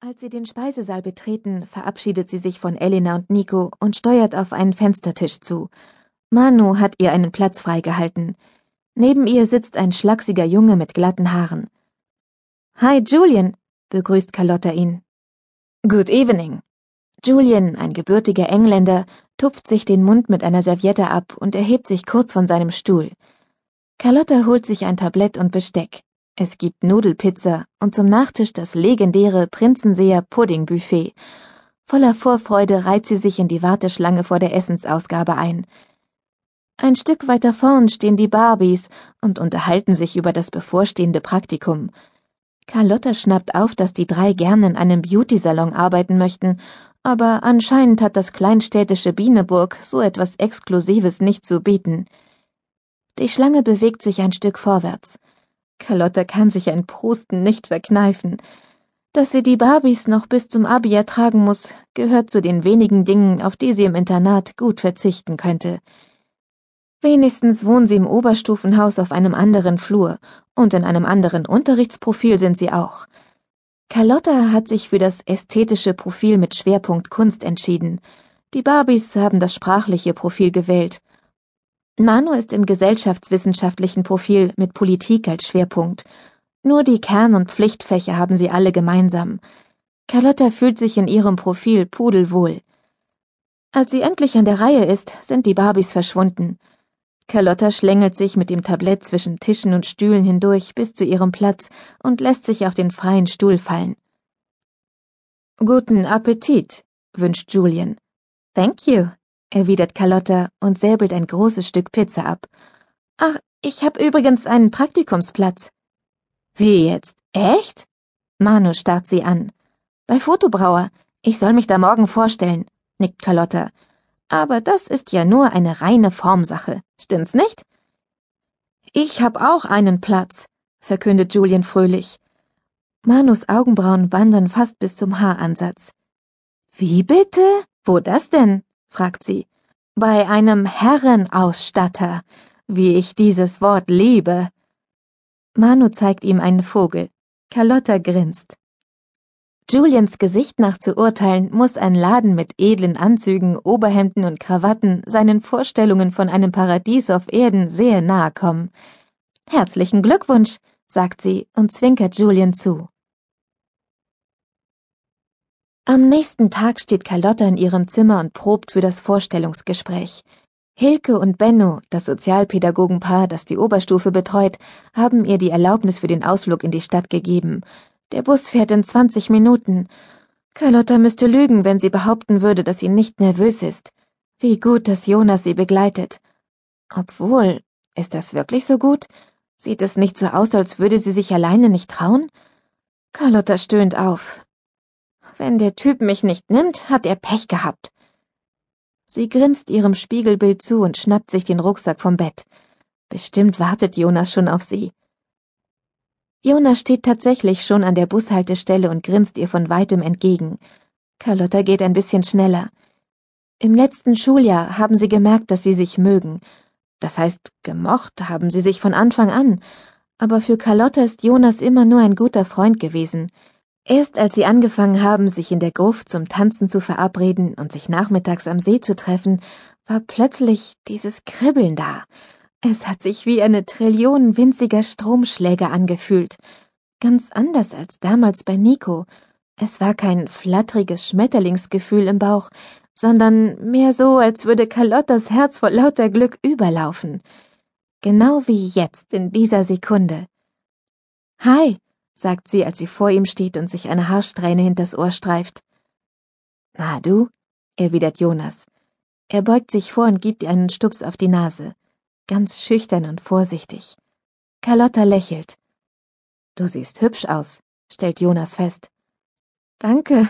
Als sie den Speisesaal betreten, verabschiedet sie sich von Elena und Nico und steuert auf einen Fenstertisch zu. Manu hat ihr einen Platz freigehalten. Neben ihr sitzt ein schlachsiger Junge mit glatten Haaren. Hi, Julian, begrüßt Carlotta ihn. Good evening. Julian, ein gebürtiger Engländer, tupft sich den Mund mit einer Serviette ab und erhebt sich kurz von seinem Stuhl. Carlotta holt sich ein Tablett und Besteck. Es gibt Nudelpizza und zum Nachtisch das legendäre Prinzenseer Puddingbuffet. Voller Vorfreude reiht sie sich in die Warteschlange vor der Essensausgabe ein. Ein Stück weiter vorn stehen die Barbies und unterhalten sich über das bevorstehende Praktikum. Carlotta schnappt auf, dass die drei gerne in einem Beauty-Salon arbeiten möchten, aber anscheinend hat das kleinstädtische Bieneburg so etwas Exklusives nicht zu bieten. Die Schlange bewegt sich ein Stück vorwärts. Carlotta kann sich ein Prusten nicht verkneifen. Dass sie die Barbies noch bis zum Abi ertragen muss, gehört zu den wenigen Dingen, auf die sie im Internat gut verzichten könnte. Wenigstens wohnen sie im Oberstufenhaus auf einem anderen Flur und in einem anderen Unterrichtsprofil sind sie auch. Carlotta hat sich für das ästhetische Profil mit Schwerpunkt Kunst entschieden. Die Barbies haben das sprachliche Profil gewählt. Manu ist im gesellschaftswissenschaftlichen Profil mit Politik als Schwerpunkt. Nur die Kern- und Pflichtfächer haben sie alle gemeinsam. Carlotta fühlt sich in ihrem Profil pudelwohl. Als sie endlich an der Reihe ist, sind die Barbies verschwunden. Carlotta schlängelt sich mit dem Tablett zwischen Tischen und Stühlen hindurch bis zu ihrem Platz und lässt sich auf den freien Stuhl fallen. Guten Appetit, wünscht Julian. Thank you, erwidert Carlotta und säbelt ein großes Stück Pizza ab. Ach, ich hab übrigens einen Praktikumsplatz. Wie jetzt? Echt? Manu starrt sie an. Bei Fotobrauer. Ich soll mich da morgen vorstellen, nickt Carlotta. Aber das ist ja nur eine reine Formsache, stimmt's nicht? Ich hab auch einen Platz, verkündet Julian fröhlich. Manus Augenbrauen wandern fast bis zum Haaransatz. Wie bitte? Wo das denn? Fragt sie. Bei einem Herrenausstatter, wie ich dieses Wort liebe. Manu zeigt ihm einen Vogel. Carlotta grinst. Julians Gesicht nach zu urteilen, muss ein Laden mit edlen Anzügen, Oberhemden und Krawatten seinen Vorstellungen von einem Paradies auf Erden sehr nahe kommen. Herzlichen Glückwunsch, sagt sie und zwinkert Julian zu. Am nächsten Tag steht Carlotta in ihrem Zimmer und probt für das Vorstellungsgespräch. Hilke und Benno, das Sozialpädagogenpaar, das die Oberstufe betreut, haben ihr die Erlaubnis für den Ausflug in die Stadt gegeben. Der Bus fährt in 20 Minuten. Carlotta müsste lügen, wenn sie behaupten würde, dass sie nicht nervös ist. Wie gut, dass Jonas sie begleitet. Obwohl, ist das wirklich so gut? Sieht es nicht so aus, als würde sie sich alleine nicht trauen? Carlotta stöhnt auf. Wenn der Typ mich nicht nimmt, hat er Pech gehabt. Sie grinst ihrem Spiegelbild zu und schnappt sich den Rucksack vom Bett. Bestimmt wartet Jonas schon auf sie. Jonas steht tatsächlich schon an der Bushaltestelle und grinst ihr von weitem entgegen. Carlotta geht ein bisschen schneller. Im letzten Schuljahr haben sie gemerkt, dass sie sich mögen. Das heißt, gemocht haben sie sich von Anfang an. Aber für Carlotta ist Jonas immer nur ein guter Freund gewesen. Erst als sie angefangen haben, sich in der Gruft zum Tanzen zu verabreden und sich nachmittags am See zu treffen, war plötzlich dieses Kribbeln da. Es hat sich wie eine Trillion winziger Stromschläge angefühlt. Ganz anders als damals bei Nico. Es war kein flatteriges Schmetterlingsgefühl im Bauch, sondern mehr so, als würde Carlottas Herz vor lauter Glück überlaufen. Genau wie jetzt in dieser Sekunde. Hi, sagt sie, als sie vor ihm steht und sich eine Haarsträhne hinters Ohr streift. Na du, erwidert Jonas. Er beugt sich vor und gibt ihr einen Stups auf die Nase, ganz schüchtern und vorsichtig. Carlotta lächelt. Du siehst hübsch aus, stellt Jonas fest. Danke.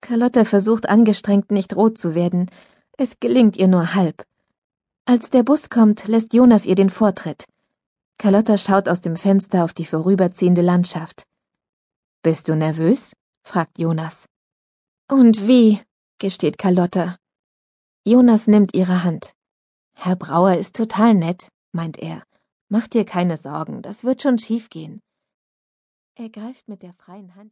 Carlotta versucht angestrengt nicht rot zu werden. Es gelingt ihr nur halb. Als der Bus kommt, lässt Jonas ihr den Vortritt. Carlotta schaut aus dem Fenster auf die vorüberziehende Landschaft. Bist du nervös? fragt Jonas. Und wie? gesteht Carlotta. Jonas nimmt ihre Hand. Herr Brauer ist total nett, meint er. Mach dir keine Sorgen, das wird schon schiefgehen. Er greift mit der freien Hand